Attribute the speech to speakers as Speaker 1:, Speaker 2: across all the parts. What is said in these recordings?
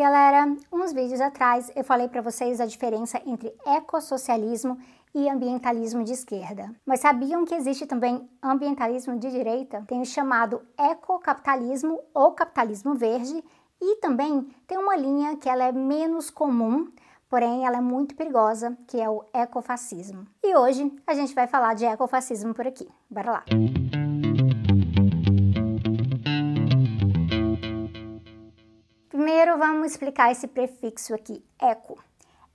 Speaker 1: galera! Uns vídeos atrás eu falei para vocês a diferença entre ecossocialismo e ambientalismo de esquerda. Mas sabiam que existe também ambientalismo de direita? Tem o chamado ecocapitalismo ou capitalismo verde e também tem uma linha que ela é menos comum, porém ela é muito perigosa, que é o ecofascismo. E hoje a gente vai falar de ecofascismo por aqui. Bora lá! Primeiro vamos explicar esse prefixo aqui, eco.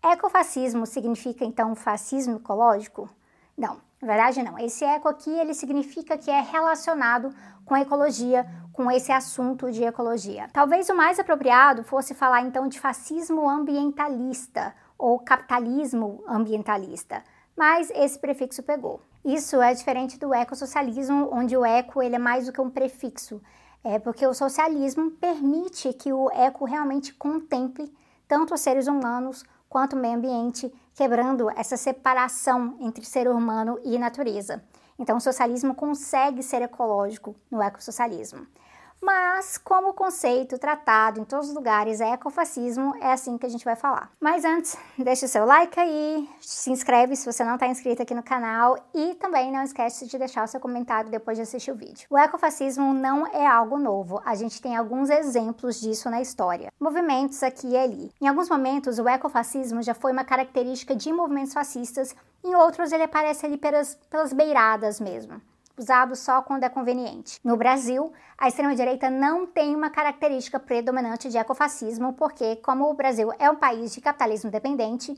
Speaker 1: Ecofascismo significa então fascismo ecológico? Não, na verdade não. Esse eco aqui ele significa que é relacionado com ecologia, com esse assunto de ecologia. Talvez o mais apropriado fosse falar então de fascismo ambientalista ou capitalismo ambientalista, mas esse prefixo pegou. Isso é diferente do ecossocialismo, onde o eco ele é mais do que um prefixo. É porque o socialismo permite que o eco realmente contemple tanto os seres humanos quanto o meio ambiente, quebrando essa separação entre ser humano e natureza. Então, o socialismo consegue ser ecológico no ecossocialismo. Mas, como conceito tratado em todos os lugares é ecofascismo, é assim que a gente vai falar. Mas antes, deixa o seu like aí, se inscreve se você não está inscrito aqui no canal e também não esquece de deixar o seu comentário depois de assistir o vídeo. O ecofascismo não é algo novo, a gente tem alguns exemplos disso na história. Movimentos aqui e ali. Em alguns momentos, o ecofascismo já foi uma característica de movimentos fascistas, em outros ele aparece ali pelas, pelas beiradas mesmo usado só quando é conveniente. No Brasil, a extrema-direita não tem uma característica predominante de ecofascismo, porque, como o Brasil é um país de capitalismo dependente,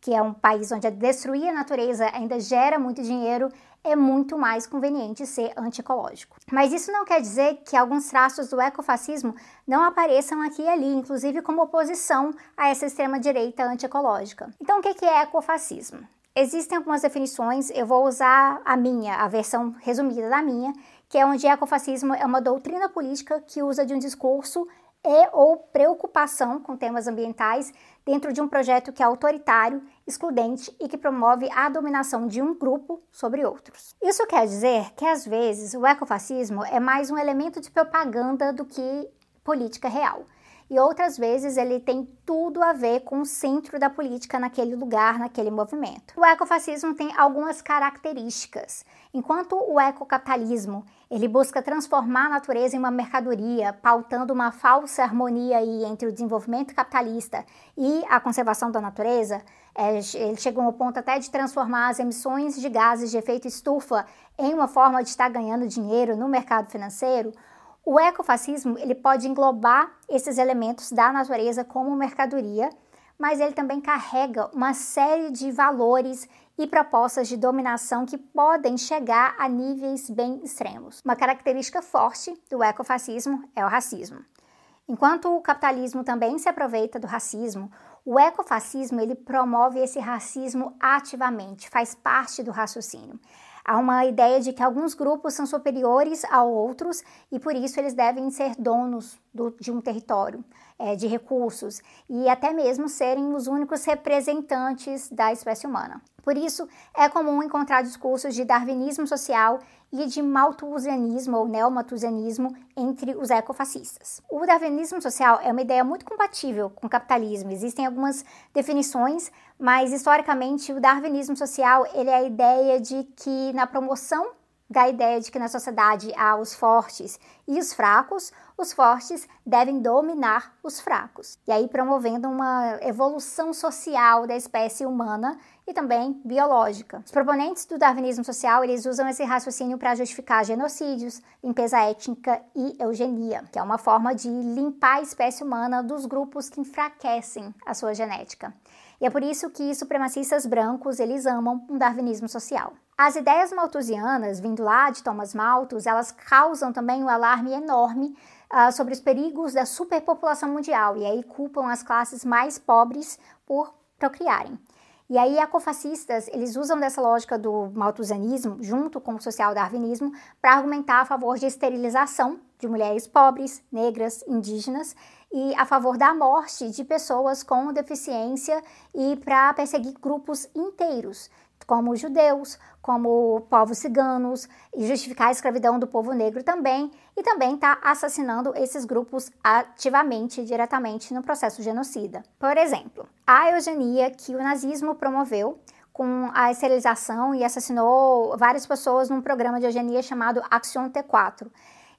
Speaker 1: que é um país onde destruir a natureza ainda gera muito dinheiro, é muito mais conveniente ser antiecológico. Mas isso não quer dizer que alguns traços do ecofascismo não apareçam aqui e ali, inclusive como oposição a essa extrema-direita antiecológica. Então, o que é ecofascismo? Existem algumas definições, eu vou usar a minha, a versão resumida da minha, que é onde ecofascismo é uma doutrina política que usa de um discurso e ou preocupação com temas ambientais dentro de um projeto que é autoritário, excludente e que promove a dominação de um grupo sobre outros. Isso quer dizer que às vezes o ecofascismo é mais um elemento de propaganda do que política real e outras vezes ele tem tudo a ver com o centro da política naquele lugar, naquele movimento. O ecofascismo tem algumas características. Enquanto o ecocapitalismo ele busca transformar a natureza em uma mercadoria, pautando uma falsa harmonia aí entre o desenvolvimento capitalista e a conservação da natureza, é, ele chegou ao ponto até de transformar as emissões de gases de efeito estufa em uma forma de estar ganhando dinheiro no mercado financeiro. O ecofascismo ele pode englobar esses elementos da natureza como mercadoria, mas ele também carrega uma série de valores e propostas de dominação que podem chegar a níveis bem extremos. Uma característica forte do ecofascismo é o racismo. Enquanto o capitalismo também se aproveita do racismo, o ecofascismo ele promove esse racismo ativamente, faz parte do raciocínio. Há uma ideia de que alguns grupos são superiores a outros e por isso eles devem ser donos do, de um território, é, de recursos e até mesmo serem os únicos representantes da espécie humana. Por isso, é comum encontrar discursos de darwinismo social e de malthusianismo ou neomalthusianismo entre os ecofascistas. O darwinismo social é uma ideia muito compatível com o capitalismo. Existem algumas definições, mas historicamente o darwinismo social ele é a ideia de que na promoção da ideia de que na sociedade há os fortes e os fracos, os fortes devem dominar os fracos. E aí promovendo uma evolução social da espécie humana e também biológica. Os proponentes do darwinismo social, eles usam esse raciocínio para justificar genocídios, limpeza étnica e eugenia, que é uma forma de limpar a espécie humana dos grupos que enfraquecem a sua genética. E é por isso que supremacistas brancos, eles amam um darwinismo social. As ideias malthusianas, vindo lá de Thomas Malthus, elas causam também um alarme enorme uh, sobre os perigos da superpopulação mundial e aí culpam as classes mais pobres por procriarem. E aí, ecofascistas, eles usam dessa lógica do malthusianismo, junto com o social-darwinismo, para argumentar a favor de esterilização de mulheres pobres, negras, indígenas e a favor da morte de pessoas com deficiência e para perseguir grupos inteiros como os judeus, como povos ciganos, e justificar a escravidão do povo negro também, e também está assassinando esses grupos ativamente, diretamente no processo genocida. Por exemplo, a eugenia que o nazismo promoveu com a esterilização e assassinou várias pessoas num programa de eugenia chamado Action T4.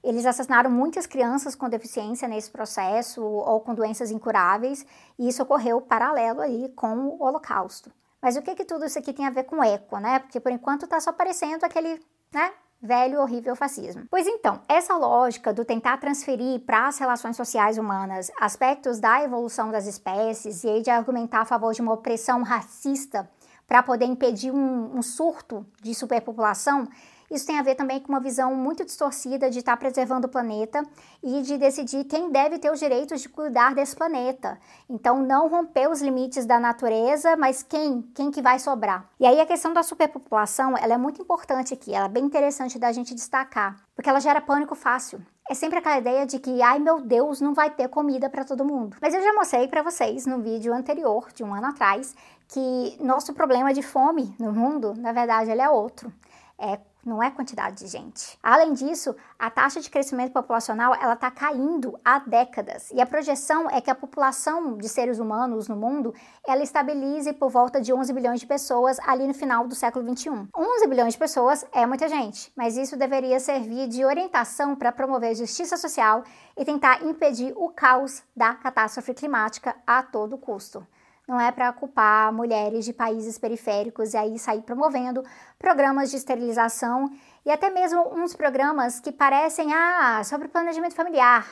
Speaker 1: Eles assassinaram muitas crianças com deficiência nesse processo ou com doenças incuráveis, e isso ocorreu paralelo aí com o Holocausto. Mas o que que tudo isso aqui tem a ver com eco, né? Porque por enquanto está só parecendo aquele, né, velho horrível fascismo. Pois então, essa lógica do tentar transferir para as relações sociais humanas aspectos da evolução das espécies e aí de argumentar a favor de uma opressão racista para poder impedir um, um surto de superpopulação, isso tem a ver também com uma visão muito distorcida de estar tá preservando o planeta e de decidir quem deve ter os direitos de cuidar desse planeta. Então, não romper os limites da natureza, mas quem? Quem que vai sobrar? E aí a questão da superpopulação, ela é muito importante aqui, ela é bem interessante da gente destacar, porque ela gera pânico fácil. É sempre aquela ideia de que, ai meu Deus, não vai ter comida para todo mundo. Mas eu já mostrei para vocês no vídeo anterior, de um ano atrás, que nosso problema de fome no mundo, na verdade, ele é outro. É não é quantidade de gente. Além disso, a taxa de crescimento populacional ela está caindo há décadas e a projeção é que a população de seres humanos no mundo ela estabilize por volta de 11 bilhões de pessoas ali no final do século 21. 11 bilhões de pessoas é muita gente, mas isso deveria servir de orientação para promover justiça social e tentar impedir o caos da catástrofe climática a todo custo não é para culpar mulheres de países periféricos e aí sair promovendo programas de esterilização e até mesmo uns programas que parecem ah, sobre planejamento familiar,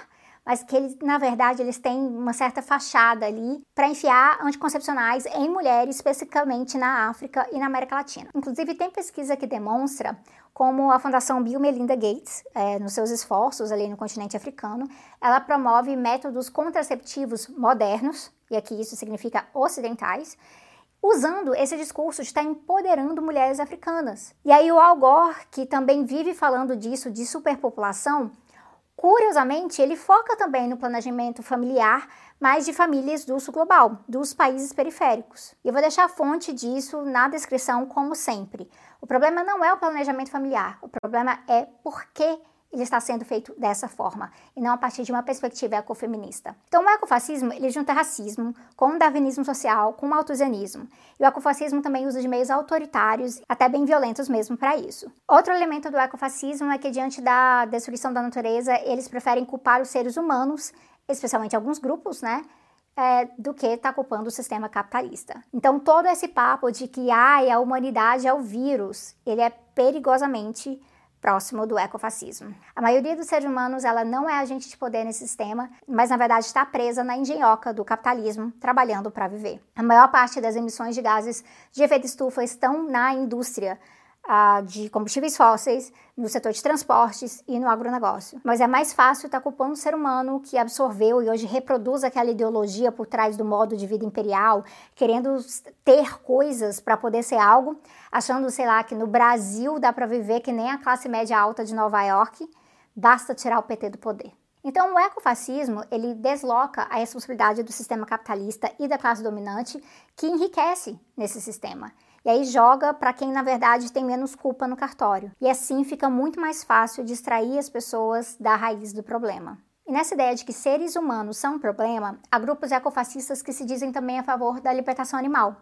Speaker 1: mas que eles, na verdade eles têm uma certa fachada ali para enfiar anticoncepcionais em mulheres, especificamente na África e na América Latina. Inclusive tem pesquisa que demonstra como a Fundação Bill Melinda Gates, é, nos seus esforços ali no continente africano, ela promove métodos contraceptivos modernos, e aqui isso significa ocidentais, usando esse discurso de estar empoderando mulheres africanas. E aí o Al Gore, que também vive falando disso, de superpopulação, curiosamente, ele foca também no planejamento familiar, mas de famílias do sul global, dos países periféricos. E eu vou deixar a fonte disso na descrição, como sempre. O problema não é o planejamento familiar, o problema é por que ele está sendo feito dessa forma, e não a partir de uma perspectiva ecofeminista. Então, o ecofascismo, ele junta racismo com o darwinismo social, com o malthusianismo. E o ecofascismo também usa de meios autoritários, até bem violentos mesmo para isso. Outro elemento do ecofascismo é que, diante da destruição da natureza, eles preferem culpar os seres humanos, especialmente alguns grupos, né, é, do que está culpando o sistema capitalista. Então, todo esse papo de que ai, a humanidade é o vírus, ele é perigosamente próximo do ecofascismo. A maioria dos seres humanos ela não é agente de poder nesse sistema, mas na verdade está presa na engenhoca do capitalismo, trabalhando para viver. A maior parte das emissões de gases de efeito estufa estão na indústria de combustíveis fósseis, no setor de transportes e no agronegócio. Mas é mais fácil estar tá culpando o ser humano que absorveu e hoje reproduz aquela ideologia por trás do modo de vida imperial, querendo ter coisas para poder ser algo, achando, sei lá, que no Brasil dá para viver que nem a classe média alta de Nova York, basta tirar o PT do poder. Então, o ecofascismo, ele desloca a responsabilidade do sistema capitalista e da classe dominante que enriquece nesse sistema. E aí joga para quem na verdade tem menos culpa no cartório. E assim fica muito mais fácil distrair as pessoas da raiz do problema. E nessa ideia de que seres humanos são um problema, há grupos ecofascistas que se dizem também a favor da libertação animal.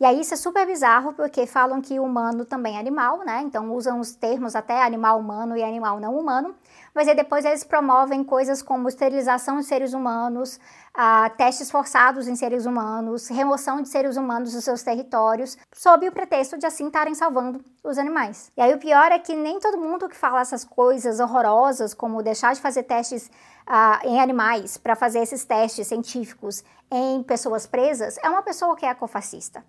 Speaker 1: E aí isso é super bizarro porque falam que humano também é animal, né? Então usam os termos até animal humano e animal não humano. Mas aí depois eles promovem coisas como esterilização de seres humanos, ah, testes forçados em seres humanos, remoção de seres humanos dos seus territórios, sob o pretexto de assim estarem salvando os animais. E aí o pior é que nem todo mundo que fala essas coisas horrorosas, como deixar de fazer testes ah, em animais para fazer esses testes científicos em pessoas presas, é uma pessoa que é ecofascista.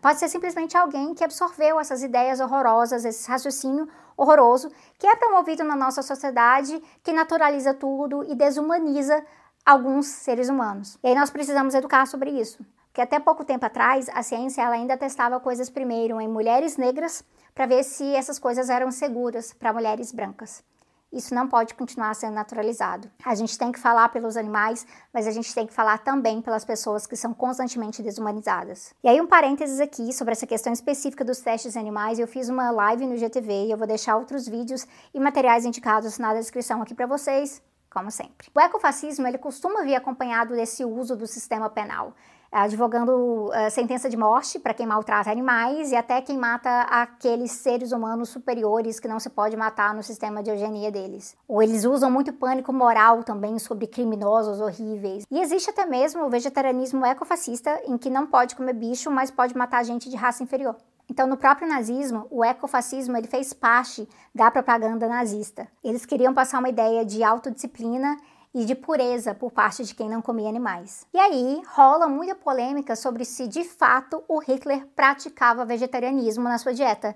Speaker 1: Pode ser simplesmente alguém que absorveu essas ideias horrorosas, esse raciocínio horroroso que é promovido na nossa sociedade, que naturaliza tudo e desumaniza alguns seres humanos. E aí nós precisamos educar sobre isso. Porque até pouco tempo atrás, a ciência ela ainda testava coisas primeiro em mulheres negras para ver se essas coisas eram seguras para mulheres brancas. Isso não pode continuar sendo naturalizado. A gente tem que falar pelos animais, mas a gente tem que falar também pelas pessoas que são constantemente desumanizadas. E aí, um parênteses aqui sobre essa questão específica dos testes em animais. Eu fiz uma live no GTV e eu vou deixar outros vídeos e materiais indicados na descrição aqui para vocês, como sempre. O ecofascismo ele costuma vir acompanhado desse uso do sistema penal advogando uh, sentença de morte para quem maltrata animais e até quem mata aqueles seres humanos superiores que não se pode matar no sistema de eugenia deles. Ou eles usam muito pânico moral também sobre criminosos horríveis. E existe até mesmo o vegetarianismo ecofascista, em que não pode comer bicho, mas pode matar gente de raça inferior. Então, no próprio nazismo, o ecofascismo ele fez parte da propaganda nazista. Eles queriam passar uma ideia de autodisciplina e de pureza por parte de quem não comia animais. E aí rola muita polêmica sobre se de fato o Hitler praticava vegetarianismo na sua dieta.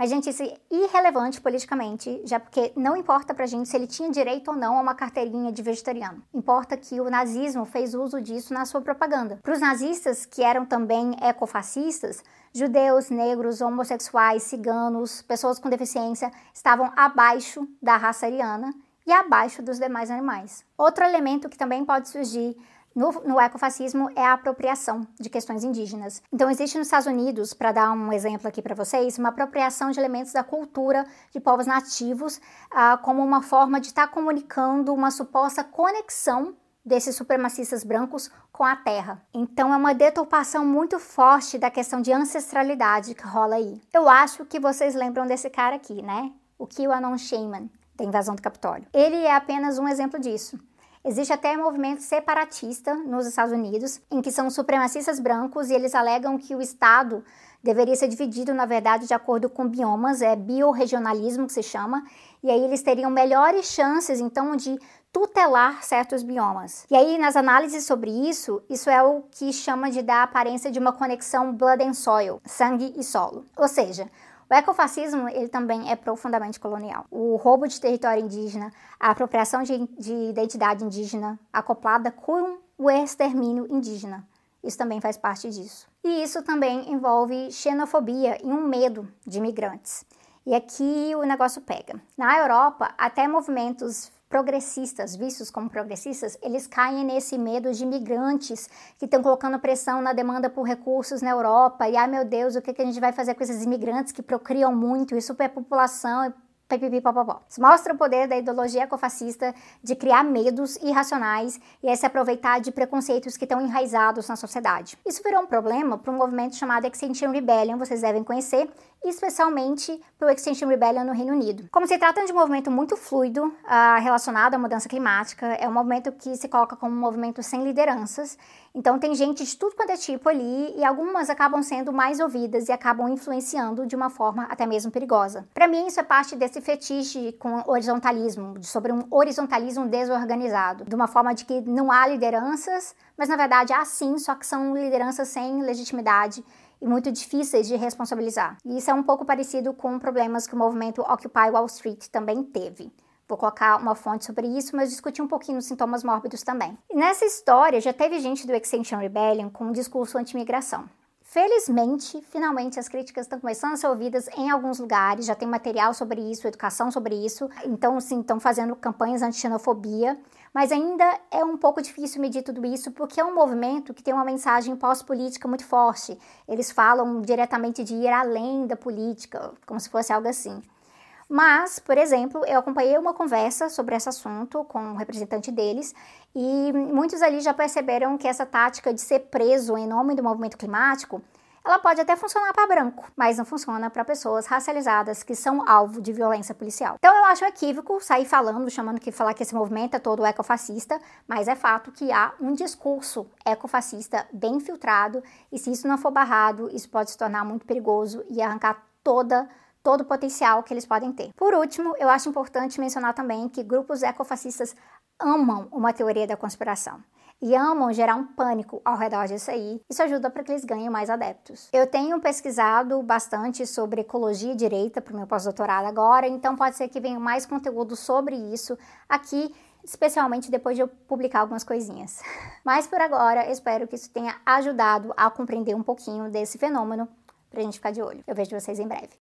Speaker 1: Mas, gente, isso é irrelevante politicamente, já porque não importa pra gente se ele tinha direito ou não a uma carteirinha de vegetariano. Importa que o nazismo fez uso disso na sua propaganda. Para os nazistas, que eram também ecofascistas, judeus, negros, homossexuais, ciganos, pessoas com deficiência estavam abaixo da raça ariana e abaixo dos demais animais. Outro elemento que também pode surgir no, no, ecofascismo é a apropriação de questões indígenas. Então, existe nos Estados Unidos, para dar um exemplo aqui para vocês, uma apropriação de elementos da cultura de povos nativos ah, como uma forma de estar tá comunicando uma suposta conexão desses supremacistas brancos com a terra. Então, é uma deturpação muito forte da questão de ancestralidade que rola aí. Eu acho que vocês lembram desse cara aqui, né? O QAnon Shaman da invasão do Capitólio. Ele é apenas um exemplo disso. Existe até movimento separatista nos Estados Unidos, em que são supremacistas brancos e eles alegam que o Estado deveria ser dividido, na verdade, de acordo com biomas, é biorregionalismo que se chama, e aí eles teriam melhores chances, então, de tutelar certos biomas. E aí, nas análises sobre isso, isso é o que chama de dar aparência de uma conexão blood and soil, sangue e solo. Ou seja, o ecofascismo ele também é profundamente colonial. O roubo de território indígena, a apropriação de, de identidade indígena acoplada com o extermínio indígena. Isso também faz parte disso. E isso também envolve xenofobia e um medo de imigrantes. E aqui o negócio pega. Na Europa, até movimentos progressistas, vistos como progressistas, eles caem nesse medo de imigrantes que estão colocando pressão na demanda por recursos na Europa. E ai meu Deus, o que, que a gente vai fazer com esses imigrantes que procriam muito e superpopulação pipipi, popopó. Isso mostra o poder da ideologia ecofascista de criar medos irracionais e se aproveitar de preconceitos que estão enraizados na sociedade. Isso virou um problema para um movimento chamado Extinction Rebellion, vocês devem conhecer, especialmente para o Extinction Rebellion no Reino Unido. Como se trata de um movimento muito fluido uh, relacionado à mudança climática, é um movimento que se coloca como um movimento sem lideranças, então tem gente de tudo quanto é tipo ali e algumas acabam sendo mais ouvidas e acabam influenciando de uma forma até mesmo perigosa. Para mim isso é parte desse fetiche com horizontalismo, sobre um horizontalismo desorganizado, de uma forma de que não há lideranças, mas na verdade há sim, só que são lideranças sem legitimidade e muito difíceis de responsabilizar. E isso é um pouco parecido com problemas que o movimento Occupy Wall Street também teve. Vou colocar uma fonte sobre isso, mas discutir um pouquinho os sintomas mórbidos também. E nessa história já teve gente do Extinction Rebellion com um discurso anti-imigração. Felizmente, finalmente as críticas estão começando a ser ouvidas em alguns lugares, já tem material sobre isso, educação sobre isso, então sim, estão fazendo campanhas anti-xenofobia, mas ainda é um pouco difícil medir tudo isso porque é um movimento que tem uma mensagem pós-política muito forte. Eles falam diretamente de ir além da política, como se fosse algo assim. Mas, por exemplo, eu acompanhei uma conversa sobre esse assunto com um representante deles e muitos ali já perceberam que essa tática de ser preso em nome do movimento climático ela pode até funcionar para branco, mas não funciona para pessoas racializadas que são alvo de violência policial. Então eu acho equívoco sair falando, chamando que falar que esse movimento é todo ecofascista, mas é fato que há um discurso ecofascista bem filtrado e se isso não for barrado, isso pode se tornar muito perigoso e arrancar toda todo o potencial que eles podem ter. Por último, eu acho importante mencionar também que grupos ecofascistas amam uma teoria da conspiração e amam gerar um pânico ao redor disso aí. Isso ajuda para que eles ganhem mais adeptos. Eu tenho pesquisado bastante sobre ecologia e direita para o meu pós-doutorado agora, então pode ser que venha mais conteúdo sobre isso aqui especialmente depois de eu publicar algumas coisinhas. Mas por agora, espero que isso tenha ajudado a compreender um pouquinho desse fenômeno para a gente ficar de olho. Eu vejo vocês em breve.